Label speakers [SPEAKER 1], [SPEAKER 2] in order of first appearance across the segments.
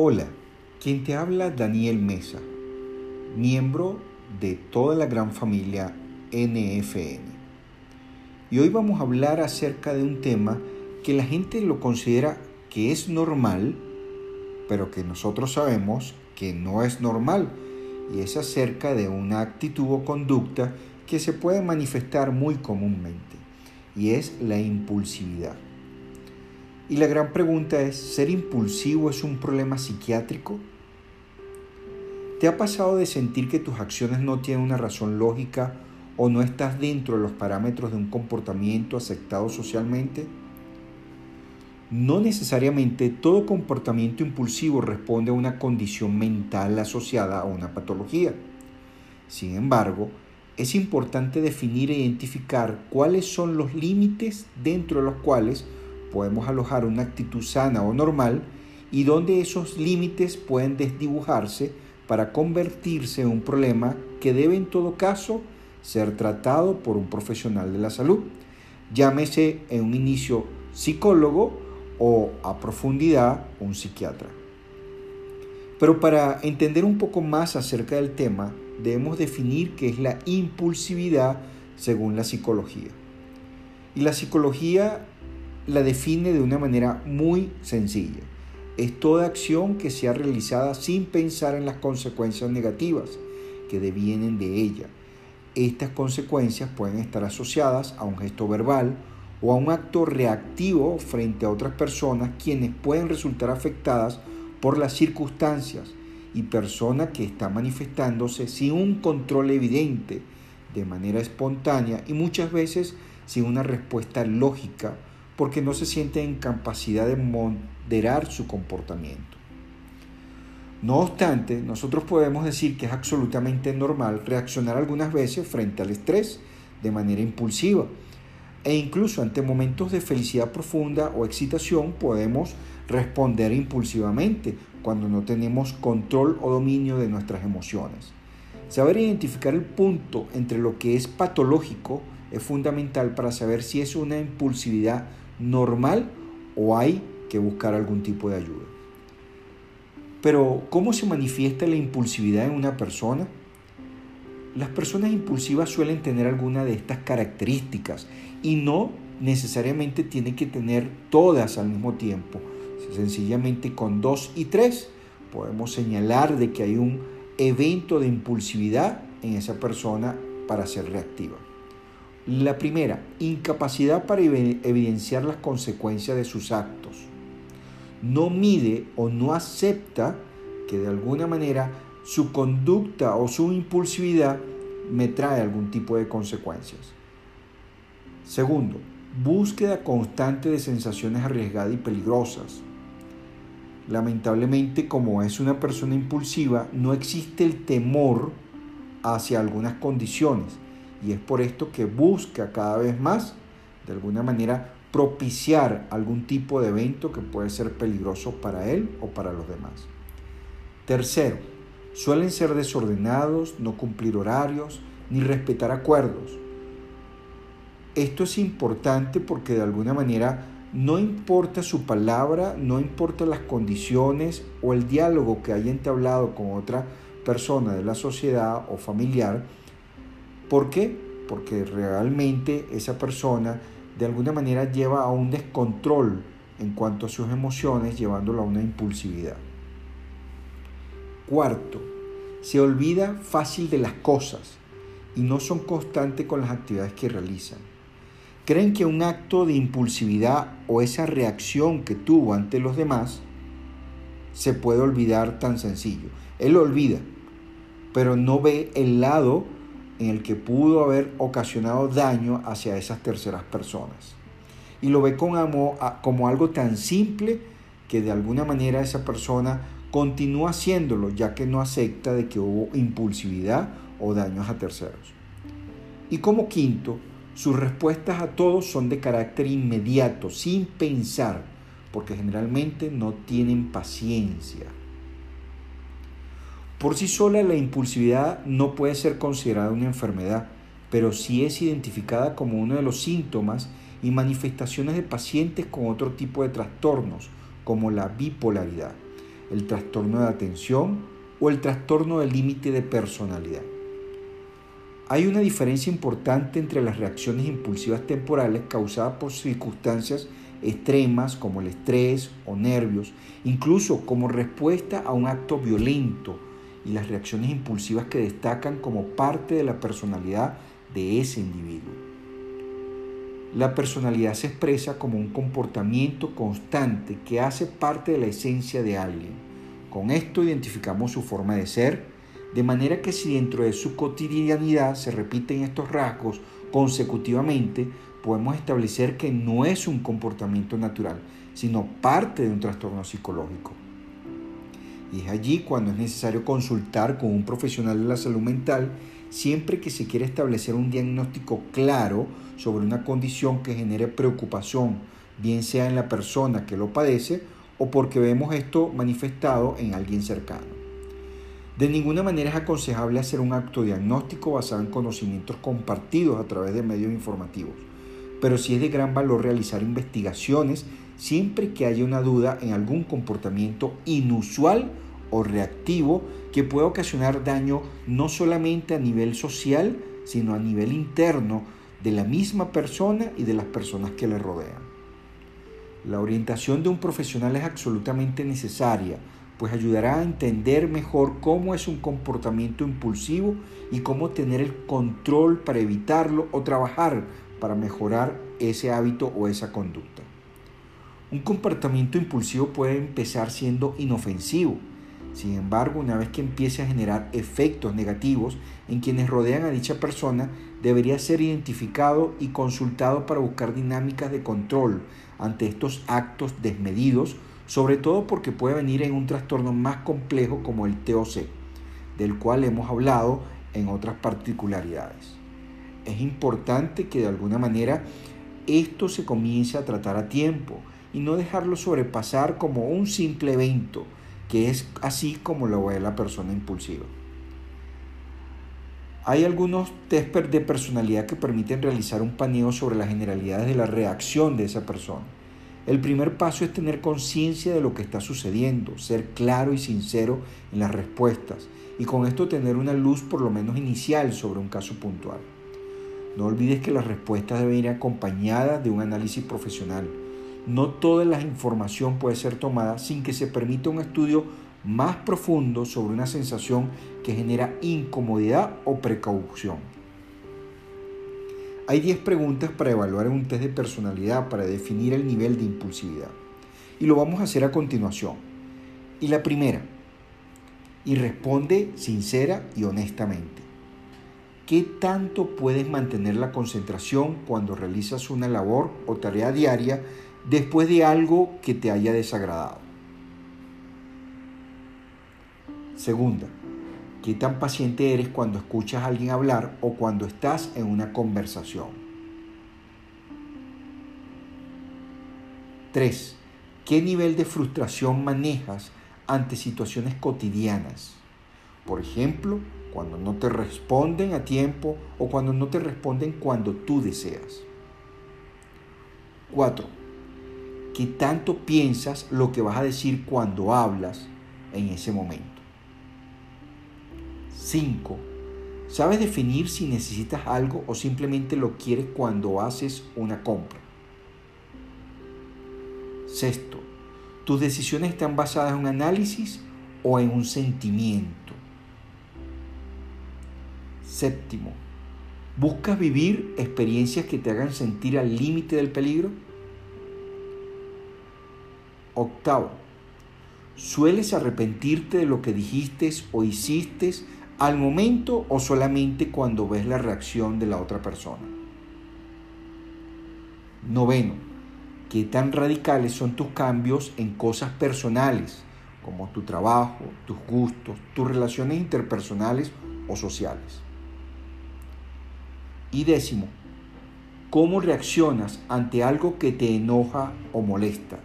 [SPEAKER 1] Hola, quien te habla Daniel Mesa, miembro de toda la gran familia NFN. Y hoy vamos a hablar acerca de un tema que la gente lo considera que es normal, pero que nosotros sabemos que no es normal, y es acerca de una actitud o conducta que se puede manifestar muy comúnmente, y es la impulsividad. Y la gran pregunta es, ¿ser impulsivo es un problema psiquiátrico? ¿Te ha pasado de sentir que tus acciones no tienen una razón lógica o no estás dentro de los parámetros de un comportamiento aceptado socialmente? No necesariamente todo comportamiento impulsivo responde a una condición mental asociada a una patología. Sin embargo, es importante definir e identificar cuáles son los límites dentro de los cuales podemos alojar una actitud sana o normal y donde esos límites pueden desdibujarse para convertirse en un problema que debe en todo caso ser tratado por un profesional de la salud, llámese en un inicio psicólogo o a profundidad un psiquiatra. Pero para entender un poco más acerca del tema, debemos definir qué es la impulsividad según la psicología. Y la psicología la define de una manera muy sencilla. Es toda acción que sea realizada sin pensar en las consecuencias negativas que devienen de ella. Estas consecuencias pueden estar asociadas a un gesto verbal o a un acto reactivo frente a otras personas quienes pueden resultar afectadas por las circunstancias y persona que está manifestándose sin un control evidente, de manera espontánea y muchas veces sin una respuesta lógica porque no se siente en capacidad de moderar su comportamiento. No obstante, nosotros podemos decir que es absolutamente normal reaccionar algunas veces frente al estrés de manera impulsiva e incluso ante momentos de felicidad profunda o excitación podemos responder impulsivamente cuando no tenemos control o dominio de nuestras emociones. Saber identificar el punto entre lo que es patológico es fundamental para saber si es una impulsividad normal o hay que buscar algún tipo de ayuda. Pero, ¿cómo se manifiesta la impulsividad en una persona? Las personas impulsivas suelen tener alguna de estas características y no necesariamente tienen que tener todas al mismo tiempo. Sencillamente con dos y tres podemos señalar de que hay un evento de impulsividad en esa persona para ser reactiva. La primera, incapacidad para evidenciar las consecuencias de sus actos. No mide o no acepta que de alguna manera su conducta o su impulsividad me trae algún tipo de consecuencias. Segundo, búsqueda constante de sensaciones arriesgadas y peligrosas. Lamentablemente, como es una persona impulsiva, no existe el temor hacia algunas condiciones y es por esto que busca cada vez más, de alguna manera, propiciar algún tipo de evento que puede ser peligroso para él o para los demás. Tercero, suelen ser desordenados, no cumplir horarios, ni respetar acuerdos. Esto es importante porque de alguna manera no importa su palabra, no importa las condiciones o el diálogo que haya entablado con otra persona de la sociedad o familiar, ¿Por qué? Porque realmente esa persona de alguna manera lleva a un descontrol en cuanto a sus emociones, llevándolo a una impulsividad. Cuarto, se olvida fácil de las cosas y no son constantes con las actividades que realizan. Creen que un acto de impulsividad o esa reacción que tuvo ante los demás se puede olvidar tan sencillo. Él lo olvida, pero no ve el lado en el que pudo haber ocasionado daño hacia esas terceras personas. Y lo ve como algo tan simple que de alguna manera esa persona continúa haciéndolo ya que no acepta de que hubo impulsividad o daños a terceros. Y como quinto, sus respuestas a todos son de carácter inmediato, sin pensar, porque generalmente no tienen paciencia. Por sí sola la impulsividad no puede ser considerada una enfermedad, pero sí es identificada como uno de los síntomas y manifestaciones de pacientes con otro tipo de trastornos, como la bipolaridad. el trastorno de atención o el trastorno del límite de personalidad. Hay una diferencia importante entre las reacciones impulsivas temporales causadas por circunstancias extremas como el estrés o nervios, incluso como respuesta a un acto violento, y las reacciones impulsivas que destacan como parte de la personalidad de ese individuo. La personalidad se expresa como un comportamiento constante que hace parte de la esencia de alguien. Con esto identificamos su forma de ser, de manera que si dentro de su cotidianidad se repiten estos rasgos consecutivamente, podemos establecer que no es un comportamiento natural, sino parte de un trastorno psicológico. Es allí cuando es necesario consultar con un profesional de la salud mental siempre que se quiere establecer un diagnóstico claro sobre una condición que genere preocupación, bien sea en la persona que lo padece o porque vemos esto manifestado en alguien cercano. De ninguna manera es aconsejable hacer un acto diagnóstico basado en conocimientos compartidos a través de medios informativos, pero sí es de gran valor realizar investigaciones siempre que haya una duda en algún comportamiento inusual o reactivo que pueda ocasionar daño no solamente a nivel social, sino a nivel interno de la misma persona y de las personas que le rodean. La orientación de un profesional es absolutamente necesaria, pues ayudará a entender mejor cómo es un comportamiento impulsivo y cómo tener el control para evitarlo o trabajar para mejorar ese hábito o esa conducta. Un comportamiento impulsivo puede empezar siendo inofensivo. Sin embargo, una vez que empiece a generar efectos negativos en quienes rodean a dicha persona, debería ser identificado y consultado para buscar dinámicas de control ante estos actos desmedidos, sobre todo porque puede venir en un trastorno más complejo como el TOC, del cual hemos hablado en otras particularidades. Es importante que de alguna manera esto se comience a tratar a tiempo y no dejarlo sobrepasar como un simple evento, que es así como lo ve la persona impulsiva. Hay algunos test de personalidad que permiten realizar un paneo sobre las generalidades de la reacción de esa persona. El primer paso es tener conciencia de lo que está sucediendo, ser claro y sincero en las respuestas y con esto tener una luz por lo menos inicial sobre un caso puntual. No olvides que las respuestas deben ir acompañadas de un análisis profesional no toda la información puede ser tomada sin que se permita un estudio más profundo sobre una sensación que genera incomodidad o precaución. Hay 10 preguntas para evaluar un test de personalidad para definir el nivel de impulsividad. Y lo vamos a hacer a continuación. Y la primera, y responde sincera y honestamente. ¿Qué tanto puedes mantener la concentración cuando realizas una labor o tarea diaria después de algo que te haya desagradado. Segunda, ¿qué tan paciente eres cuando escuchas a alguien hablar o cuando estás en una conversación? Tres, ¿qué nivel de frustración manejas ante situaciones cotidianas? Por ejemplo, cuando no te responden a tiempo o cuando no te responden cuando tú deseas. Cuatro, qué tanto piensas lo que vas a decir cuando hablas en ese momento. 5. ¿Sabes definir si necesitas algo o simplemente lo quieres cuando haces una compra? Sexto, ¿tus decisiones están basadas en un análisis o en un sentimiento? Séptimo, ¿buscas vivir experiencias que te hagan sentir al límite del peligro? Octavo, ¿sueles arrepentirte de lo que dijiste o hiciste al momento o solamente cuando ves la reacción de la otra persona? Noveno, ¿qué tan radicales son tus cambios en cosas personales, como tu trabajo, tus gustos, tus relaciones interpersonales o sociales? Y décimo, ¿cómo reaccionas ante algo que te enoja o molesta?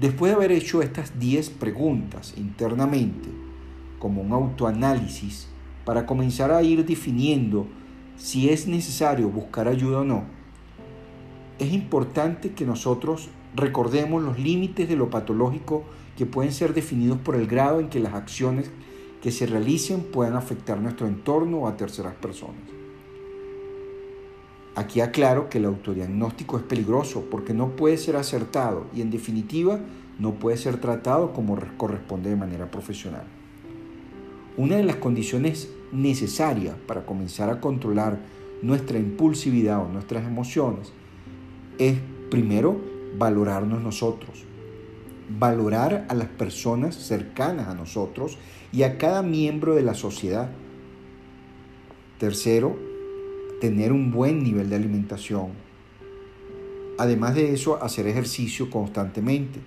[SPEAKER 1] Después de haber hecho estas 10 preguntas internamente, como un autoanálisis, para comenzar a ir definiendo si es necesario buscar ayuda o no, es importante que nosotros Recordemos los límites de lo patológico que pueden ser definidos por el grado en que las acciones que se realicen puedan afectar nuestro entorno o a terceras personas. Aquí aclaro que el autodiagnóstico es peligroso porque no puede ser acertado y en definitiva no puede ser tratado como corresponde de manera profesional. Una de las condiciones necesarias para comenzar a controlar nuestra impulsividad o nuestras emociones es primero valorarnos nosotros, valorar a las personas cercanas a nosotros y a cada miembro de la sociedad. Tercero, tener un buen nivel de alimentación. Además de eso, hacer ejercicio constantemente.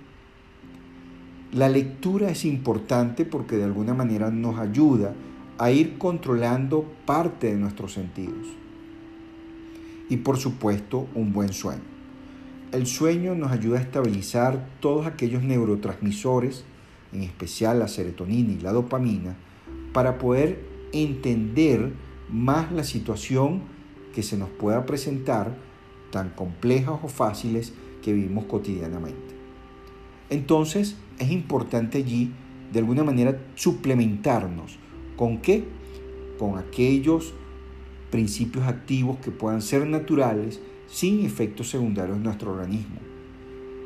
[SPEAKER 1] La lectura es importante porque de alguna manera nos ayuda a ir controlando parte de nuestros sentidos. Y por supuesto, un buen sueño. El sueño nos ayuda a estabilizar todos aquellos neurotransmisores, en especial la serotonina y la dopamina, para poder entender más la situación que se nos pueda presentar, tan complejas o fáciles que vivimos cotidianamente. Entonces es importante allí de alguna manera suplementarnos. ¿Con qué? Con aquellos principios activos que puedan ser naturales sin efectos secundarios en nuestro organismo.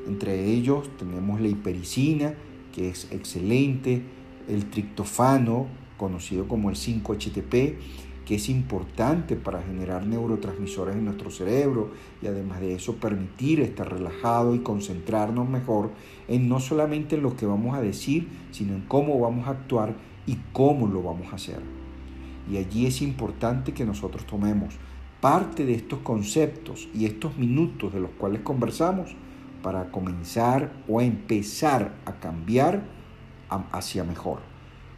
[SPEAKER 1] Entre ellos tenemos la hipericina, que es excelente, el triptofano, conocido como el 5-HTP, que es importante para generar neurotransmisores en nuestro cerebro y además de eso permitir estar relajado y concentrarnos mejor en no solamente en lo que vamos a decir, sino en cómo vamos a actuar y cómo lo vamos a hacer. Y allí es importante que nosotros tomemos parte de estos conceptos y estos minutos de los cuales conversamos para comenzar o empezar a cambiar hacia mejor.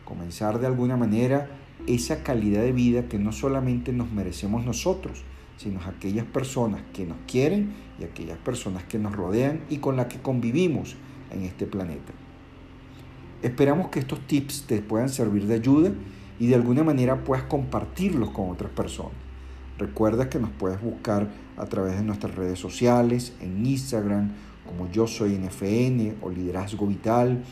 [SPEAKER 1] Comenzar de alguna manera esa calidad de vida que no solamente nos merecemos nosotros, sino aquellas personas que nos quieren y aquellas personas que nos rodean y con las que convivimos en este planeta. Esperamos que estos tips te puedan servir de ayuda y de alguna manera puedas compartirlos con otras personas. Recuerda que nos puedes buscar a través de nuestras redes sociales, en Instagram como Yo Soy NFN o Liderazgo Vital,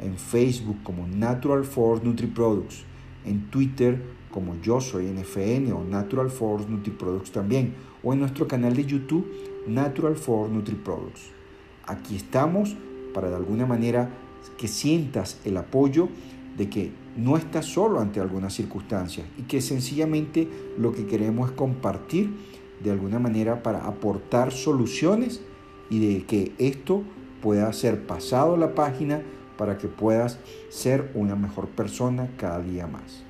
[SPEAKER 1] en Facebook como Natural Force Nutri Products en Twitter como yo soy NFN o Natural Force NutriProducts también, o en nuestro canal de YouTube Natural Force NutriProducts. Aquí estamos para de alguna manera que sientas el apoyo de que no estás solo ante algunas circunstancias y que sencillamente lo que queremos es compartir de alguna manera para aportar soluciones y de que esto pueda ser pasado a la página para que puedas ser una mejor persona cada día más.